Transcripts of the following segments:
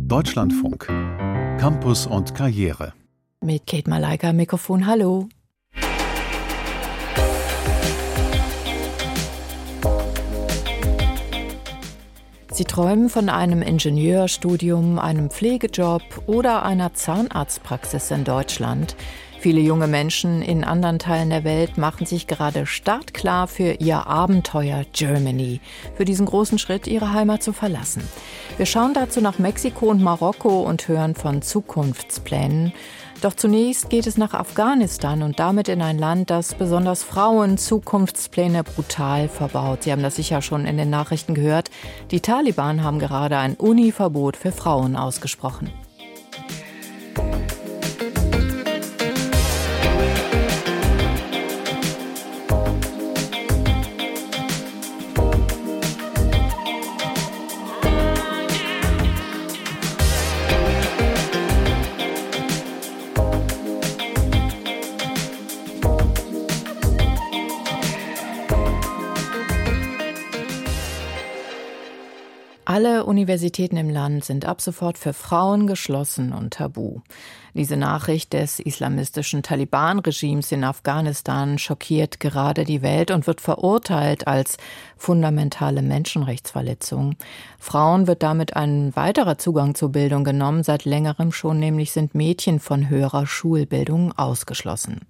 Deutschlandfunk. Campus und Karriere. Mit Kate Malaika Mikrofon, hallo. Sie träumen von einem Ingenieurstudium, einem Pflegejob oder einer Zahnarztpraxis in Deutschland. Viele junge Menschen in anderen Teilen der Welt machen sich gerade startklar für ihr Abenteuer Germany, für diesen großen Schritt, ihre Heimat zu verlassen. Wir schauen dazu nach Mexiko und Marokko und hören von Zukunftsplänen. Doch zunächst geht es nach Afghanistan und damit in ein Land, das besonders Frauen Zukunftspläne brutal verbaut. Sie haben das sicher schon in den Nachrichten gehört. Die Taliban haben gerade ein Uni-Verbot für Frauen ausgesprochen. Alle Universitäten im Land sind ab sofort für Frauen geschlossen und tabu. Diese Nachricht des islamistischen Taliban-Regimes in Afghanistan schockiert gerade die Welt und wird verurteilt als fundamentale Menschenrechtsverletzung. Frauen wird damit ein weiterer Zugang zur Bildung genommen, seit längerem schon, nämlich sind Mädchen von höherer Schulbildung ausgeschlossen.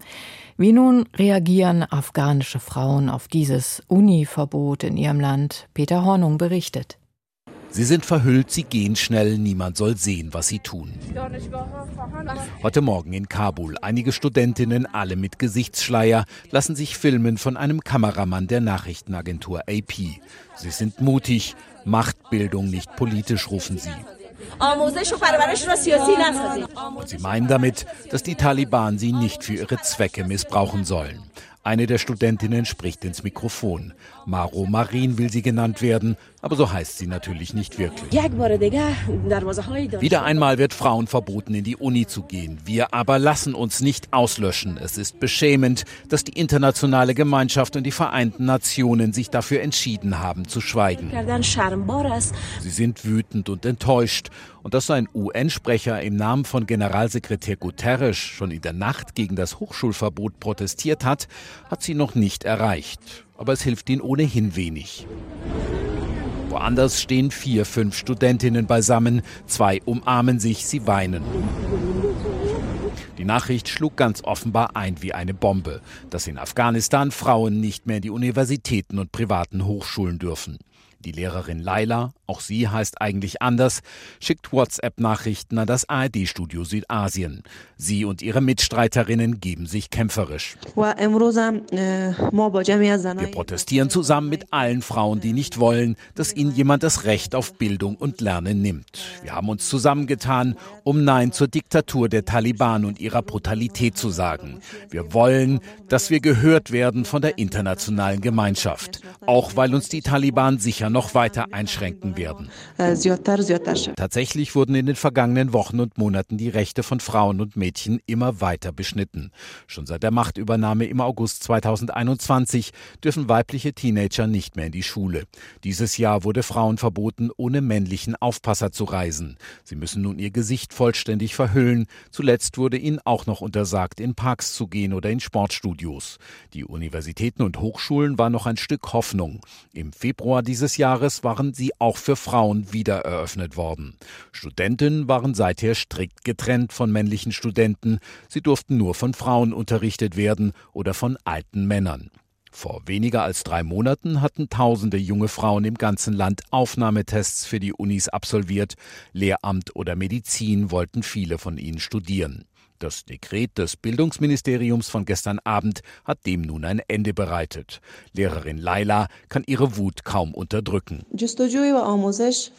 Wie nun reagieren afghanische Frauen auf dieses Uni-Verbot in ihrem Land? Peter Hornung berichtet. Sie sind verhüllt, sie gehen schnell, niemand soll sehen, was sie tun. Heute Morgen in Kabul. Einige Studentinnen, alle mit Gesichtsschleier, lassen sich filmen von einem Kameramann der Nachrichtenagentur AP. Sie sind mutig, Machtbildung nicht politisch, rufen sie. Und sie meinen damit, dass die Taliban sie nicht für ihre Zwecke missbrauchen sollen. Eine der Studentinnen spricht ins Mikrofon. Maro Marin will sie genannt werden, aber so heißt sie natürlich nicht wirklich. Wieder einmal wird Frauen verboten, in die Uni zu gehen. Wir aber lassen uns nicht auslöschen. Es ist beschämend, dass die internationale Gemeinschaft und die Vereinten Nationen sich dafür entschieden haben zu schweigen. Sie sind wütend und enttäuscht. Und dass ein UN-Sprecher im Namen von Generalsekretär Guterres schon in der Nacht gegen das Hochschulverbot protestiert hat, hat sie noch nicht erreicht. Aber es hilft ihnen ohnehin wenig. Woanders stehen vier, fünf Studentinnen beisammen, zwei umarmen sich, sie weinen. Die Nachricht schlug ganz offenbar ein wie eine Bombe, dass in Afghanistan Frauen nicht mehr in die Universitäten und privaten Hochschulen dürfen. Die Lehrerin Laila, auch sie heißt eigentlich anders, schickt WhatsApp-Nachrichten an das ARD-Studio Südasien. Sie und ihre Mitstreiterinnen geben sich kämpferisch. Wir protestieren zusammen mit allen Frauen, die nicht wollen, dass ihnen jemand das Recht auf Bildung und Lernen nimmt. Wir haben uns zusammengetan, um Nein zur Diktatur der Taliban und ihrer Brutalität zu sagen. Wir wollen, dass wir gehört werden von der internationalen Gemeinschaft, auch weil uns die Taliban sicher noch weiter einschränken werden. Tatsächlich wurden in den vergangenen Wochen und Monaten die Rechte von Frauen und Mädchen immer weiter beschnitten. Schon seit der Machtübernahme im August 2021 dürfen weibliche Teenager nicht mehr in die Schule. Dieses Jahr wurde Frauen verboten, ohne männlichen Aufpasser zu reisen. Sie müssen nun ihr Gesicht vollständig verhüllen. Zuletzt wurde ihnen auch noch untersagt, in Parks zu gehen oder in Sportstudios. Die Universitäten und Hochschulen waren noch ein Stück Hoffnung. Im Februar dieses Jahres Jahres waren sie auch für Frauen wieder eröffnet worden. Studentinnen waren seither strikt getrennt von männlichen Studenten. Sie durften nur von Frauen unterrichtet werden oder von alten Männern. Vor weniger als drei Monaten hatten tausende junge Frauen im ganzen Land Aufnahmetests für die Unis absolviert. Lehramt oder Medizin wollten viele von ihnen studieren. Das Dekret des Bildungsministeriums von gestern Abend hat dem nun ein Ende bereitet. Lehrerin Laila kann ihre Wut kaum unterdrücken.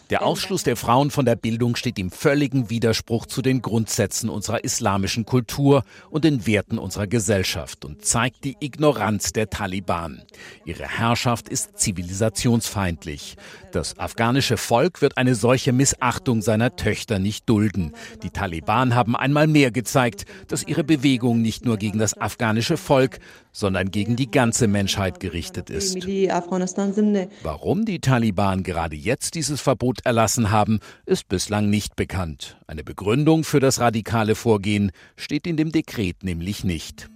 Der Ausschluss der Frauen von der Bildung steht im völligen Widerspruch zu den Grundsätzen unserer islamischen Kultur und den Werten unserer Gesellschaft und zeigt die Ignoranz der Taliban. Ihre Herrschaft ist zivilisationsfeindlich. Das afghanische Volk wird eine solche Missachtung seiner Töchter nicht dulden. Die Taliban haben einmal mehr gezeigt, zeigt, dass ihre Bewegung nicht nur gegen das afghanische Volk, sondern gegen die ganze Menschheit gerichtet ist. Warum die Taliban gerade jetzt dieses Verbot erlassen haben, ist bislang nicht bekannt. Eine Begründung für das radikale Vorgehen steht in dem Dekret nämlich nicht.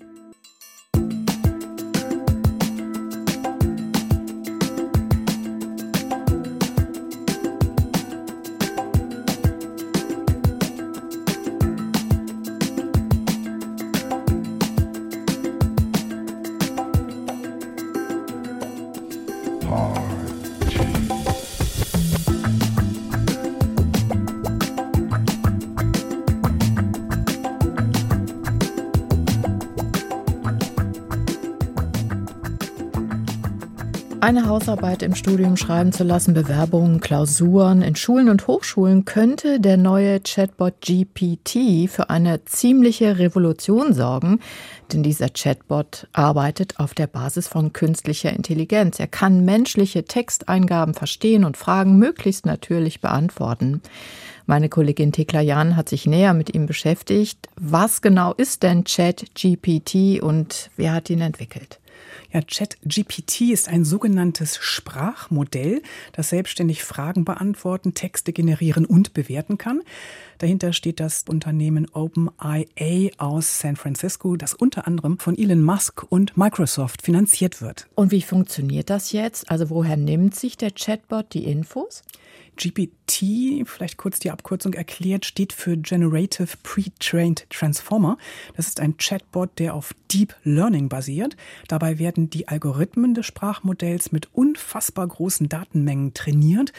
Hall. Eine Hausarbeit im Studium schreiben zu lassen, Bewerbungen, Klausuren in Schulen und Hochschulen könnte der neue Chatbot GPT für eine ziemliche Revolution sorgen, denn dieser Chatbot arbeitet auf der Basis von künstlicher Intelligenz. Er kann menschliche Texteingaben verstehen und Fragen möglichst natürlich beantworten. Meine Kollegin Tekla Jan hat sich näher mit ihm beschäftigt. Was genau ist denn ChatGPT und wer hat ihn entwickelt? Ja, ChatGPT ist ein sogenanntes Sprachmodell, das selbstständig Fragen beantworten, Texte generieren und bewerten kann. Dahinter steht das Unternehmen OpenIA aus San Francisco, das unter anderem von Elon Musk und Microsoft finanziert wird. Und wie funktioniert das jetzt? Also woher nimmt sich der Chatbot die Infos? GPT, vielleicht kurz die Abkürzung erklärt, steht für Generative Pre-Trained Transformer. Das ist ein Chatbot, der auf Deep Learning basiert. Dabei werden die Algorithmen des Sprachmodells mit unfassbar großen Datenmengen trainiert.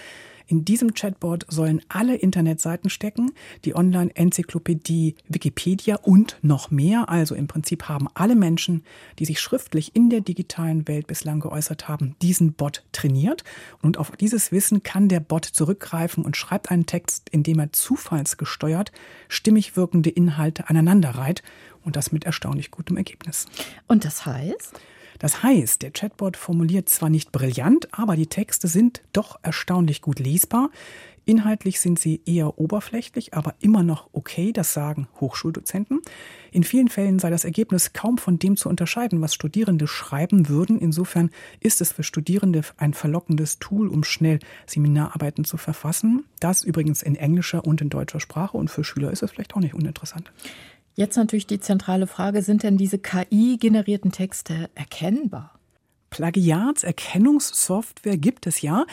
In diesem Chatbot sollen alle Internetseiten stecken, die Online-Enzyklopädie Wikipedia und noch mehr. Also im Prinzip haben alle Menschen, die sich schriftlich in der digitalen Welt bislang geäußert haben, diesen Bot trainiert. Und auf dieses Wissen kann der Bot zurückgreifen und schreibt einen Text, in dem er zufallsgesteuert stimmig wirkende Inhalte aneinanderreiht. Und das mit erstaunlich gutem Ergebnis. Und das heißt? Das heißt, der Chatbot formuliert zwar nicht brillant, aber die Texte sind doch erstaunlich gut lesbar. Inhaltlich sind sie eher oberflächlich, aber immer noch okay, das sagen Hochschuldozenten. In vielen Fällen sei das Ergebnis kaum von dem zu unterscheiden, was Studierende schreiben würden. Insofern ist es für Studierende ein verlockendes Tool, um schnell Seminararbeiten zu verfassen. Das übrigens in englischer und in deutscher Sprache und für Schüler ist es vielleicht auch nicht uninteressant. Jetzt natürlich die zentrale Frage, sind denn diese KI-generierten Texte erkennbar? Plagiatserkennungssoftware gibt es ja,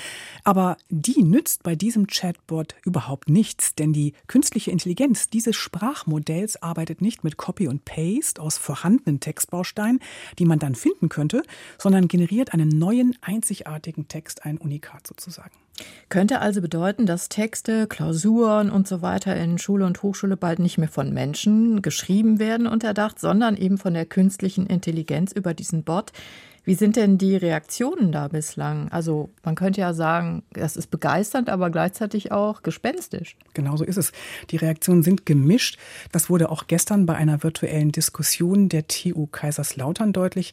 aber die nützt bei diesem Chatbot überhaupt nichts, denn die künstliche Intelligenz dieses Sprachmodells arbeitet nicht mit Copy und Paste aus vorhandenen Textbausteinen, die man dann finden könnte, sondern generiert einen neuen, einzigartigen Text, ein Unikat sozusagen. Könnte also bedeuten, dass Texte, Klausuren und so weiter in Schule und Hochschule bald nicht mehr von Menschen geschrieben werden und erdacht, sondern eben von der künstlichen Intelligenz über diesen Bot. Wie sind denn die Reaktionen da bislang? Also man könnte ja sagen, das ist begeisternd, aber gleichzeitig auch gespenstisch. Genau so ist es. Die Reaktionen sind gemischt. Das wurde auch gestern bei einer virtuellen Diskussion der TU Kaiserslautern deutlich.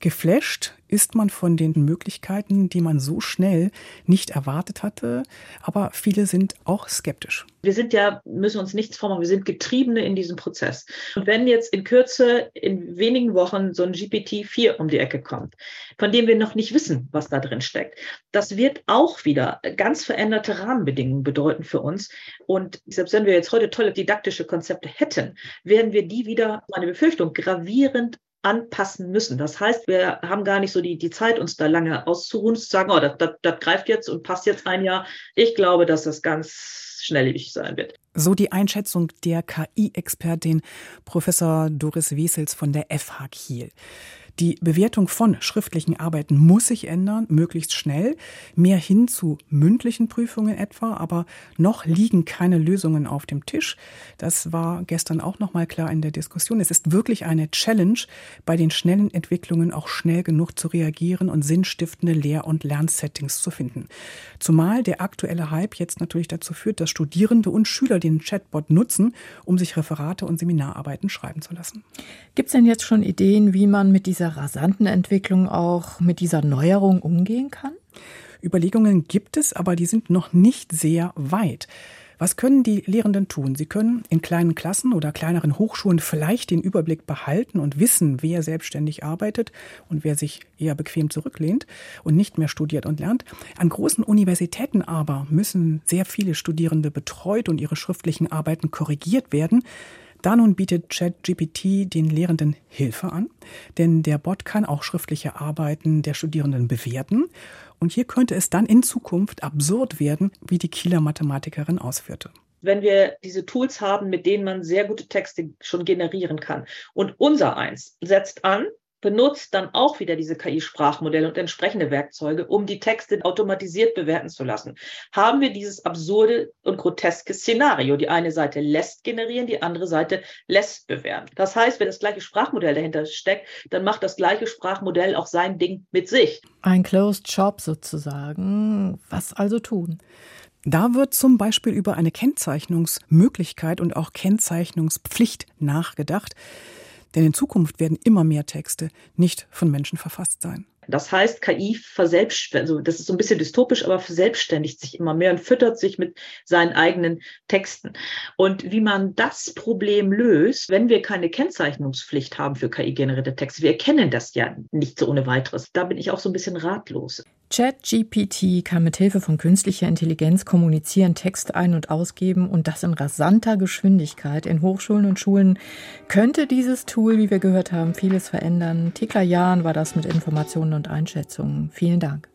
Geflasht ist man von den Möglichkeiten, die man so schnell nicht erwartet hatte. Aber viele sind auch skeptisch. Wir sind ja, müssen uns nichts vormachen, wir sind Getriebene in diesem Prozess. Und wenn jetzt in Kürze, in wenigen Wochen so ein GPT-4 um die Ecke kommt, von dem wir noch nicht wissen, was da drin steckt, das wird auch wieder ganz veränderte Rahmenbedingungen bedeuten für uns. Und selbst wenn wir jetzt heute tolle didaktische Konzepte hätten, werden wir die wieder, meine Befürchtung, gravierend anpassen müssen. Das heißt, wir haben gar nicht so die, die Zeit, uns da lange auszuruhen, zu sagen, oh, das, das, das greift jetzt und passt jetzt ein Jahr. Ich glaube, dass das ganz schnelllebig sein wird. So die Einschätzung der KI-Expertin Professor Doris Wesels von der FH Kiel. Die Bewertung von schriftlichen Arbeiten muss sich ändern, möglichst schnell, mehr hin zu mündlichen Prüfungen etwa, aber noch liegen keine Lösungen auf dem Tisch. Das war gestern auch noch mal klar in der Diskussion. Es ist wirklich eine Challenge, bei den schnellen Entwicklungen auch schnell genug zu reagieren und sinnstiftende Lehr- und Lernsettings zu finden. Zumal der aktuelle Hype jetzt natürlich dazu führt, dass Studierende und Schüler den Chatbot nutzen, um sich Referate und Seminararbeiten schreiben zu lassen. Gibt es denn jetzt schon Ideen, wie man mit dieser dieser rasanten Entwicklung auch mit dieser Neuerung umgehen kann? Überlegungen gibt es, aber die sind noch nicht sehr weit. Was können die Lehrenden tun? Sie können in kleinen Klassen oder kleineren Hochschulen vielleicht den Überblick behalten und wissen, wer selbstständig arbeitet und wer sich eher bequem zurücklehnt und nicht mehr studiert und lernt. An großen Universitäten aber müssen sehr viele Studierende betreut und ihre schriftlichen Arbeiten korrigiert werden. Da nun bietet ChatGPT den Lehrenden Hilfe an, denn der Bot kann auch schriftliche Arbeiten der Studierenden bewerten. Und hier könnte es dann in Zukunft absurd werden, wie die Kieler Mathematikerin ausführte wenn wir diese Tools haben, mit denen man sehr gute Texte schon generieren kann. Und unser eins setzt an, benutzt dann auch wieder diese KI-Sprachmodelle und entsprechende Werkzeuge, um die Texte automatisiert bewerten zu lassen. Haben wir dieses absurde und groteske Szenario. Die eine Seite lässt generieren, die andere Seite lässt bewerten. Das heißt, wenn das gleiche Sprachmodell dahinter steckt, dann macht das gleiche Sprachmodell auch sein Ding mit sich. Ein Closed Shop sozusagen. Was also tun? Da wird zum Beispiel über eine Kennzeichnungsmöglichkeit und auch Kennzeichnungspflicht nachgedacht. Denn in Zukunft werden immer mehr Texte nicht von Menschen verfasst sein. Das heißt, KI verselbstständigt, also das ist so ein bisschen dystopisch, aber verselbstständigt sich immer mehr und füttert sich mit seinen eigenen Texten. Und wie man das Problem löst, wenn wir keine Kennzeichnungspflicht haben für KI-generierte Texte, wir erkennen das ja nicht so ohne weiteres. Da bin ich auch so ein bisschen ratlos. ChatGPT kann mit Hilfe von künstlicher Intelligenz kommunizieren, Text ein- und ausgeben und das in rasanter Geschwindigkeit. In Hochschulen und Schulen könnte dieses Tool, wie wir gehört haben, vieles verändern. Tekla Jahn war das mit Informationen und Einschätzungen. Vielen Dank.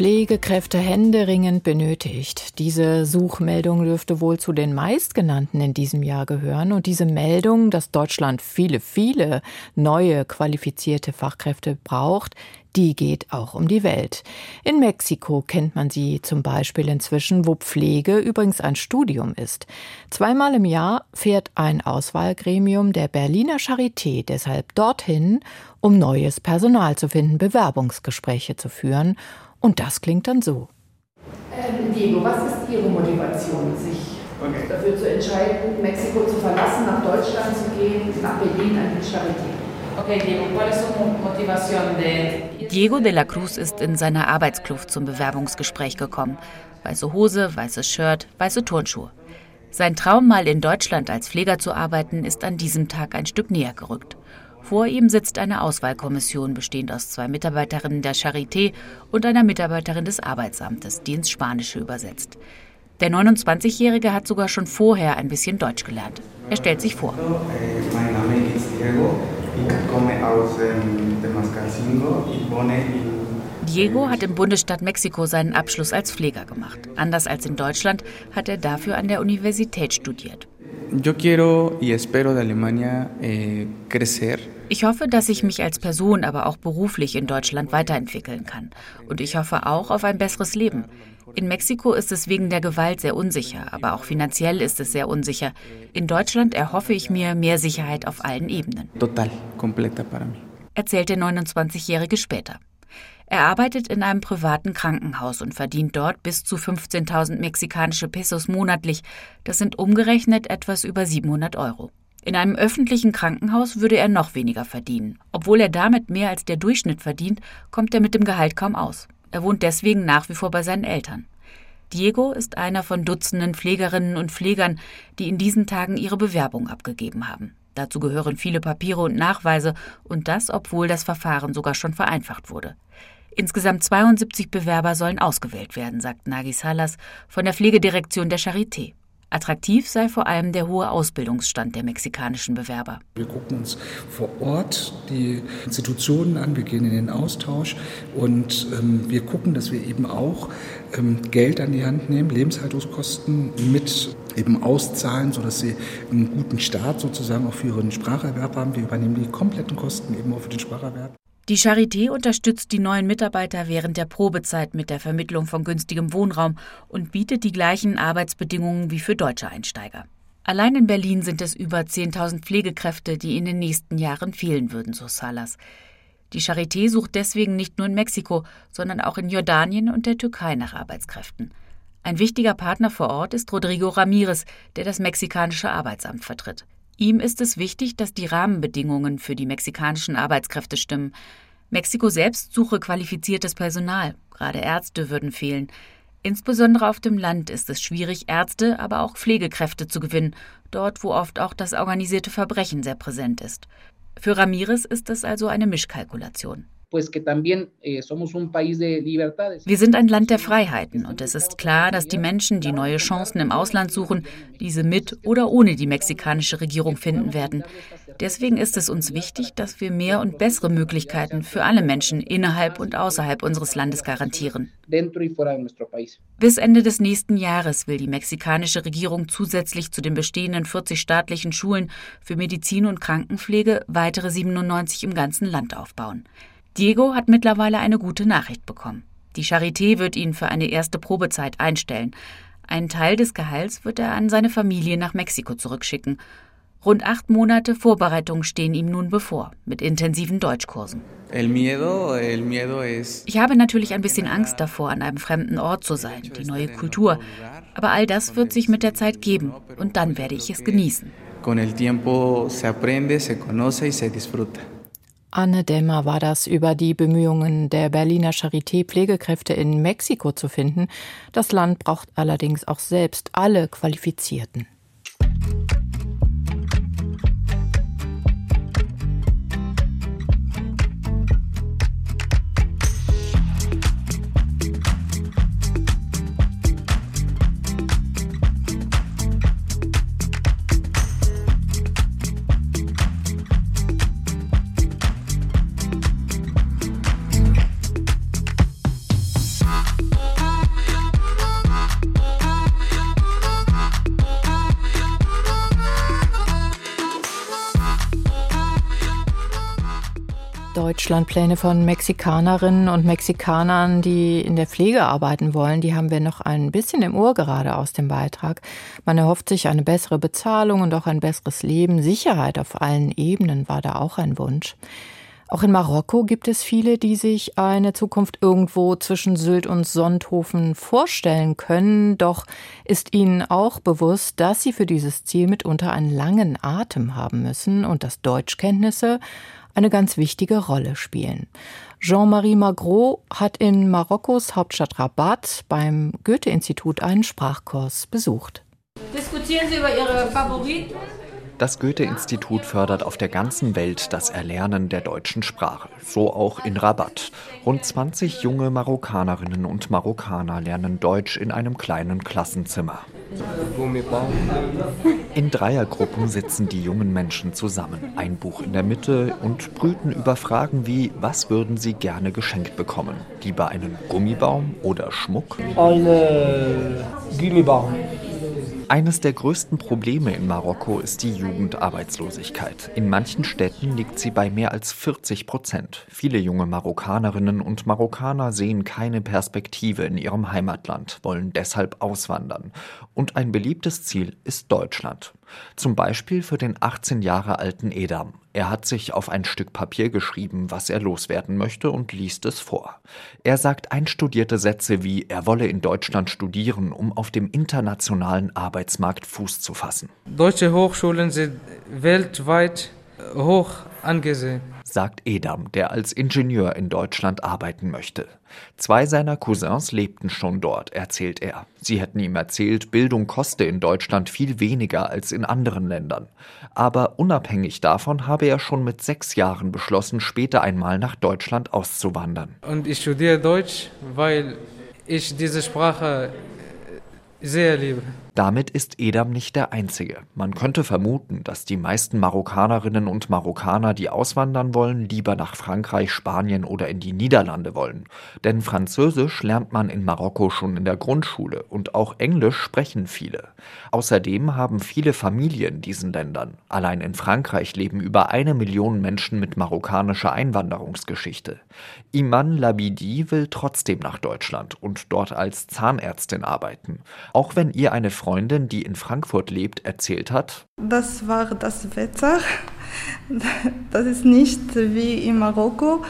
Pflegekräfte händeringend benötigt. Diese Suchmeldung dürfte wohl zu den meistgenannten in diesem Jahr gehören. Und diese Meldung, dass Deutschland viele, viele neue qualifizierte Fachkräfte braucht, die geht auch um die Welt. In Mexiko kennt man sie zum Beispiel inzwischen, wo Pflege übrigens ein Studium ist. Zweimal im Jahr fährt ein Auswahlgremium der Berliner Charité deshalb dorthin, um neues Personal zu finden, Bewerbungsgespräche zu führen und das klingt dann so. Ähm, Diego, was ist Ihre Motivation, sich okay. dafür zu entscheiden, Mexiko zu verlassen, nach Deutschland zu gehen, nach Berlin an die Charité? Diego de la Cruz ist in seiner Arbeitskluft zum Bewerbungsgespräch gekommen. Weiße Hose, weißes Shirt, weiße Turnschuhe. Sein Traum, mal in Deutschland als Pfleger zu arbeiten, ist an diesem Tag ein Stück näher gerückt. Vor ihm sitzt eine Auswahlkommission, bestehend aus zwei Mitarbeiterinnen der Charité und einer Mitarbeiterin des Arbeitsamtes, die ins Spanische übersetzt. Der 29-Jährige hat sogar schon vorher ein bisschen Deutsch gelernt. Er stellt sich vor. Mein Name ist Diego. Ich komme aus Temascalcingo. Ich wohne in Diego hat im Bundesstaat Mexiko seinen Abschluss als Pfleger gemacht. Anders als in Deutschland hat er dafür an der Universität studiert. Yo quiero y espero de Alemania eh, crecer. Ich hoffe, dass ich mich als Person, aber auch beruflich in Deutschland weiterentwickeln kann. Und ich hoffe auch auf ein besseres Leben. In Mexiko ist es wegen der Gewalt sehr unsicher, aber auch finanziell ist es sehr unsicher. In Deutschland erhoffe ich mir mehr Sicherheit auf allen Ebenen. Total, completa para mí. Erzählt der 29-Jährige später. Er arbeitet in einem privaten Krankenhaus und verdient dort bis zu 15.000 mexikanische Pesos monatlich. Das sind umgerechnet etwas über 700 Euro. In einem öffentlichen Krankenhaus würde er noch weniger verdienen. Obwohl er damit mehr als der Durchschnitt verdient, kommt er mit dem Gehalt kaum aus. Er wohnt deswegen nach wie vor bei seinen Eltern. Diego ist einer von Dutzenden Pflegerinnen und Pflegern, die in diesen Tagen ihre Bewerbung abgegeben haben. Dazu gehören viele Papiere und Nachweise, und das, obwohl das Verfahren sogar schon vereinfacht wurde. Insgesamt 72 Bewerber sollen ausgewählt werden, sagt Nagi Salas von der Pflegedirektion der Charité. Attraktiv sei vor allem der hohe Ausbildungsstand der mexikanischen Bewerber. Wir gucken uns vor Ort die Institutionen an, wir gehen in den Austausch und ähm, wir gucken, dass wir eben auch ähm, Geld an die Hand nehmen, Lebenshaltungskosten mit eben auszahlen, sodass sie einen guten Start sozusagen auch für ihren Spracherwerb haben. Wir übernehmen die kompletten Kosten eben auch für den Spracherwerb. Die Charité unterstützt die neuen Mitarbeiter während der Probezeit mit der Vermittlung von günstigem Wohnraum und bietet die gleichen Arbeitsbedingungen wie für deutsche Einsteiger. Allein in Berlin sind es über 10.000 Pflegekräfte, die in den nächsten Jahren fehlen würden, so Salas. Die Charité sucht deswegen nicht nur in Mexiko, sondern auch in Jordanien und der Türkei nach Arbeitskräften. Ein wichtiger Partner vor Ort ist Rodrigo Ramirez, der das mexikanische Arbeitsamt vertritt. Ihm ist es wichtig, dass die Rahmenbedingungen für die mexikanischen Arbeitskräfte stimmen. Mexiko selbst suche qualifiziertes Personal, gerade Ärzte würden fehlen. Insbesondere auf dem Land ist es schwierig, Ärzte, aber auch Pflegekräfte zu gewinnen, dort wo oft auch das organisierte Verbrechen sehr präsent ist. Für Ramirez ist es also eine Mischkalkulation. Eh, Wir sind ein Land der Freiheiten und es ist klar, dass die Menschen, die neue Chancen im Ausland suchen, diese mit oder ohne die mexikanische Regierung finden werden. Deswegen ist es uns wichtig, dass wir mehr und bessere Möglichkeiten für alle Menschen innerhalb und außerhalb unseres Landes garantieren. Bis Ende des nächsten Jahres will die mexikanische Regierung zusätzlich zu den bestehenden 40 staatlichen Schulen für Medizin und Krankenpflege weitere 97 im ganzen Land aufbauen. Diego hat mittlerweile eine gute Nachricht bekommen. Die Charité wird ihn für eine erste Probezeit einstellen. Einen Teil des Gehalts wird er an seine Familie nach Mexiko zurückschicken. Rund acht Monate Vorbereitung stehen ihm nun bevor, mit intensiven Deutschkursen. Ich habe natürlich ein bisschen Angst davor, an einem fremden Ort zu sein, die neue Kultur. Aber all das wird sich mit der Zeit geben und dann werde ich es genießen. Con el tiempo se aprende, se conoce y se disfruta. Anne Dämmer war das über die Bemühungen der Berliner Charité Pflegekräfte in Mexiko zu finden. Das Land braucht allerdings auch selbst alle Qualifizierten. Deutschlandpläne von Mexikanerinnen und Mexikanern, die in der Pflege arbeiten wollen, die haben wir noch ein bisschen im Ohr gerade aus dem Beitrag. Man erhofft sich eine bessere Bezahlung und auch ein besseres Leben. Sicherheit auf allen Ebenen war da auch ein Wunsch. Auch in Marokko gibt es viele, die sich eine Zukunft irgendwo zwischen Sylt und Sonthofen vorstellen können. Doch ist ihnen auch bewusst, dass sie für dieses Ziel mitunter einen langen Atem haben müssen und dass Deutschkenntnisse eine ganz wichtige Rolle spielen. Jean-Marie Magro hat in Marokkos Hauptstadt Rabat beim Goethe-Institut einen Sprachkurs besucht. Diskutieren Sie über Ihre Favoriten? Das Goethe-Institut fördert auf der ganzen Welt das Erlernen der deutschen Sprache, so auch in Rabat. Rund 20 junge Marokkanerinnen und Marokkaner lernen Deutsch in einem kleinen Klassenzimmer. In Dreiergruppen sitzen die jungen Menschen zusammen, ein Buch in der Mitte und brüten über Fragen wie, was würden sie gerne geschenkt bekommen? Lieber einen Gummibaum oder Schmuck? Ein Gummibaum. Eines der größten Probleme in Marokko ist die Jugendarbeitslosigkeit. In manchen Städten liegt sie bei mehr als 40 Prozent. Viele junge Marokkanerinnen und Marokkaner sehen keine Perspektive in ihrem Heimatland, wollen deshalb auswandern. Und ein beliebtes Ziel ist Deutschland. Zum Beispiel für den 18 Jahre alten Edam. Er hat sich auf ein Stück Papier geschrieben, was er loswerden möchte und liest es vor. Er sagt einstudierte Sätze wie, er wolle in Deutschland studieren, um auf dem internationalen Arbeitsmarkt Fuß zu fassen. Deutsche Hochschulen sind weltweit hoch angesehen sagt Edam, der als Ingenieur in Deutschland arbeiten möchte. Zwei seiner Cousins lebten schon dort, erzählt er. Sie hätten ihm erzählt, Bildung koste in Deutschland viel weniger als in anderen Ländern. Aber unabhängig davon habe er schon mit sechs Jahren beschlossen, später einmal nach Deutschland auszuwandern. Und ich studiere Deutsch, weil ich diese Sprache sehr liebe. Damit ist Edam nicht der einzige. Man könnte vermuten, dass die meisten Marokkanerinnen und Marokkaner, die auswandern wollen, lieber nach Frankreich, Spanien oder in die Niederlande wollen. Denn Französisch lernt man in Marokko schon in der Grundschule und auch Englisch sprechen viele. Außerdem haben viele Familien diesen Ländern. Allein in Frankreich leben über eine Million Menschen mit marokkanischer Einwanderungsgeschichte. Iman Labidi will trotzdem nach Deutschland und dort als Zahnärztin arbeiten. Auch wenn ihr eine Freundin, die in Frankfurt lebt, erzählt hat, das war das Wetter. Das ist nicht wie in Marokko.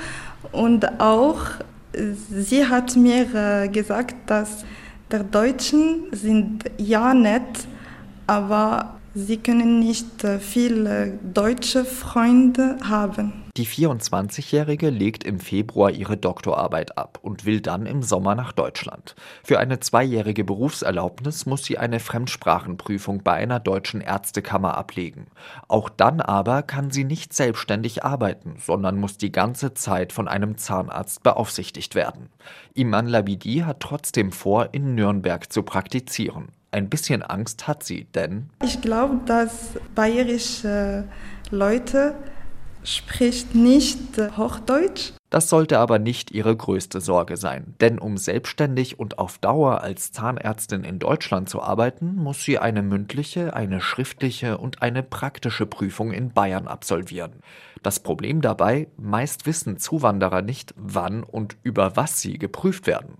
Und auch sie hat mir äh, gesagt, dass der Deutschen sind ja nett, aber sie können nicht äh, viele deutsche Freunde haben. Die 24-Jährige legt im Februar ihre Doktorarbeit ab und will dann im Sommer nach Deutschland. Für eine zweijährige Berufserlaubnis muss sie eine Fremdsprachenprüfung bei einer deutschen Ärztekammer ablegen. Auch dann aber kann sie nicht selbstständig arbeiten, sondern muss die ganze Zeit von einem Zahnarzt beaufsichtigt werden. Iman Labidi hat trotzdem vor, in Nürnberg zu praktizieren. Ein bisschen Angst hat sie, denn ich glaube, dass bayerische Leute spricht nicht Hochdeutsch. Das sollte aber nicht ihre größte Sorge sein, denn um selbstständig und auf Dauer als Zahnärztin in Deutschland zu arbeiten, muss sie eine mündliche, eine schriftliche und eine praktische Prüfung in Bayern absolvieren. Das Problem dabei, meist wissen Zuwanderer nicht, wann und über was sie geprüft werden.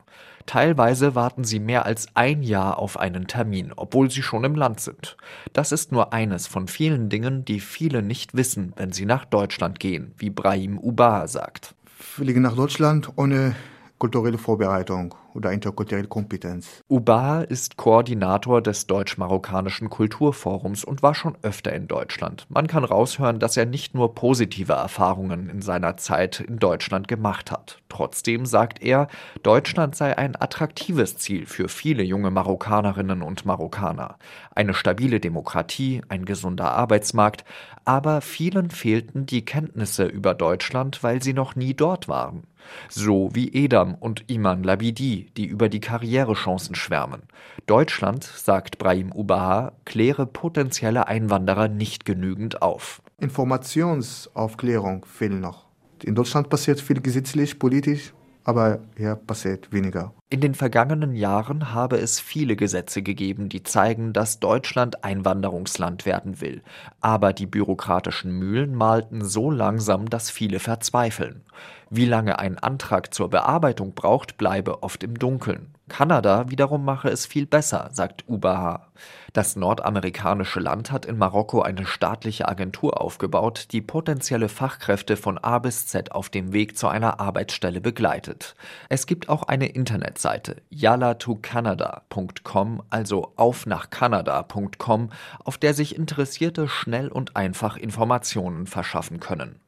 Teilweise warten sie mehr als ein Jahr auf einen Termin, obwohl sie schon im Land sind. Das ist nur eines von vielen Dingen, die viele nicht wissen, wenn sie nach Deutschland gehen, wie Brahim Ubaha sagt. Fliegen nach Deutschland ohne kulturelle Vorbereitung oder interkulturelle Kompetenz. Ubaha ist Koordinator des Deutsch-Marokkanischen Kulturforums und war schon öfter in Deutschland. Man kann raushören, dass er nicht nur positive Erfahrungen in seiner Zeit in Deutschland gemacht hat. Trotzdem sagt er, Deutschland sei ein attraktives Ziel für viele junge Marokkanerinnen und Marokkaner. Eine stabile Demokratie, ein gesunder Arbeitsmarkt, aber vielen fehlten die Kenntnisse über Deutschland, weil sie noch nie dort waren. So wie Edam und Iman Labidi, die über die Karrierechancen schwärmen. Deutschland, sagt Brahim Ubaha, kläre potenzielle Einwanderer nicht genügend auf. Informationsaufklärung fehlt noch. In Deutschland passiert viel gesetzlich, politisch, aber hier passiert weniger. In den vergangenen Jahren habe es viele Gesetze gegeben, die zeigen, dass Deutschland Einwanderungsland werden will. Aber die bürokratischen Mühlen malten so langsam, dass viele verzweifeln. Wie lange ein Antrag zur Bearbeitung braucht, bleibe oft im Dunkeln. Kanada wiederum mache es viel besser, sagt Ubaha. Das nordamerikanische Land hat in Marokko eine staatliche Agentur aufgebaut, die potenzielle Fachkräfte von A bis Z auf dem Weg zu einer Arbeitsstelle begleitet. Es gibt auch eine Internet Internetseite yalla2canada.com, also auf nach Kanada.com, auf der sich Interessierte schnell und einfach Informationen verschaffen können.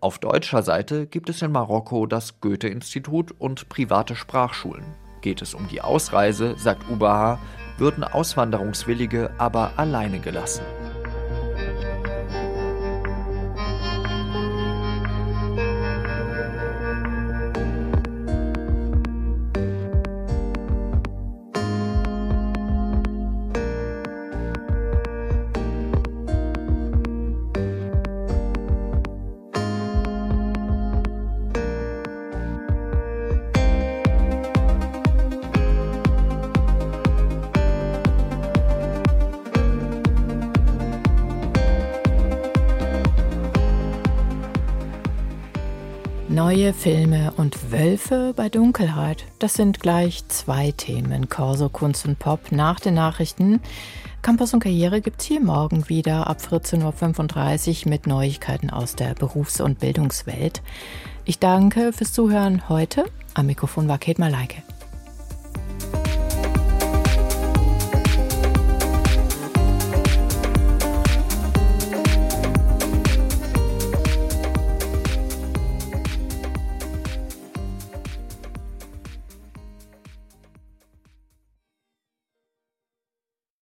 Auf deutscher Seite gibt es in Marokko das Goethe-Institut und private Sprachschulen. Geht es um die Ausreise, sagt Ubaha, würden Auswanderungswillige aber alleine gelassen. Neue Filme und Wölfe bei Dunkelheit. Das sind gleich zwei Themen. Corso, Kunst und Pop nach den Nachrichten. Campus und Karriere gibt es hier morgen wieder ab 14.35 Uhr mit Neuigkeiten aus der Berufs- und Bildungswelt. Ich danke fürs Zuhören heute. Am Mikrofon war Kate Malaike.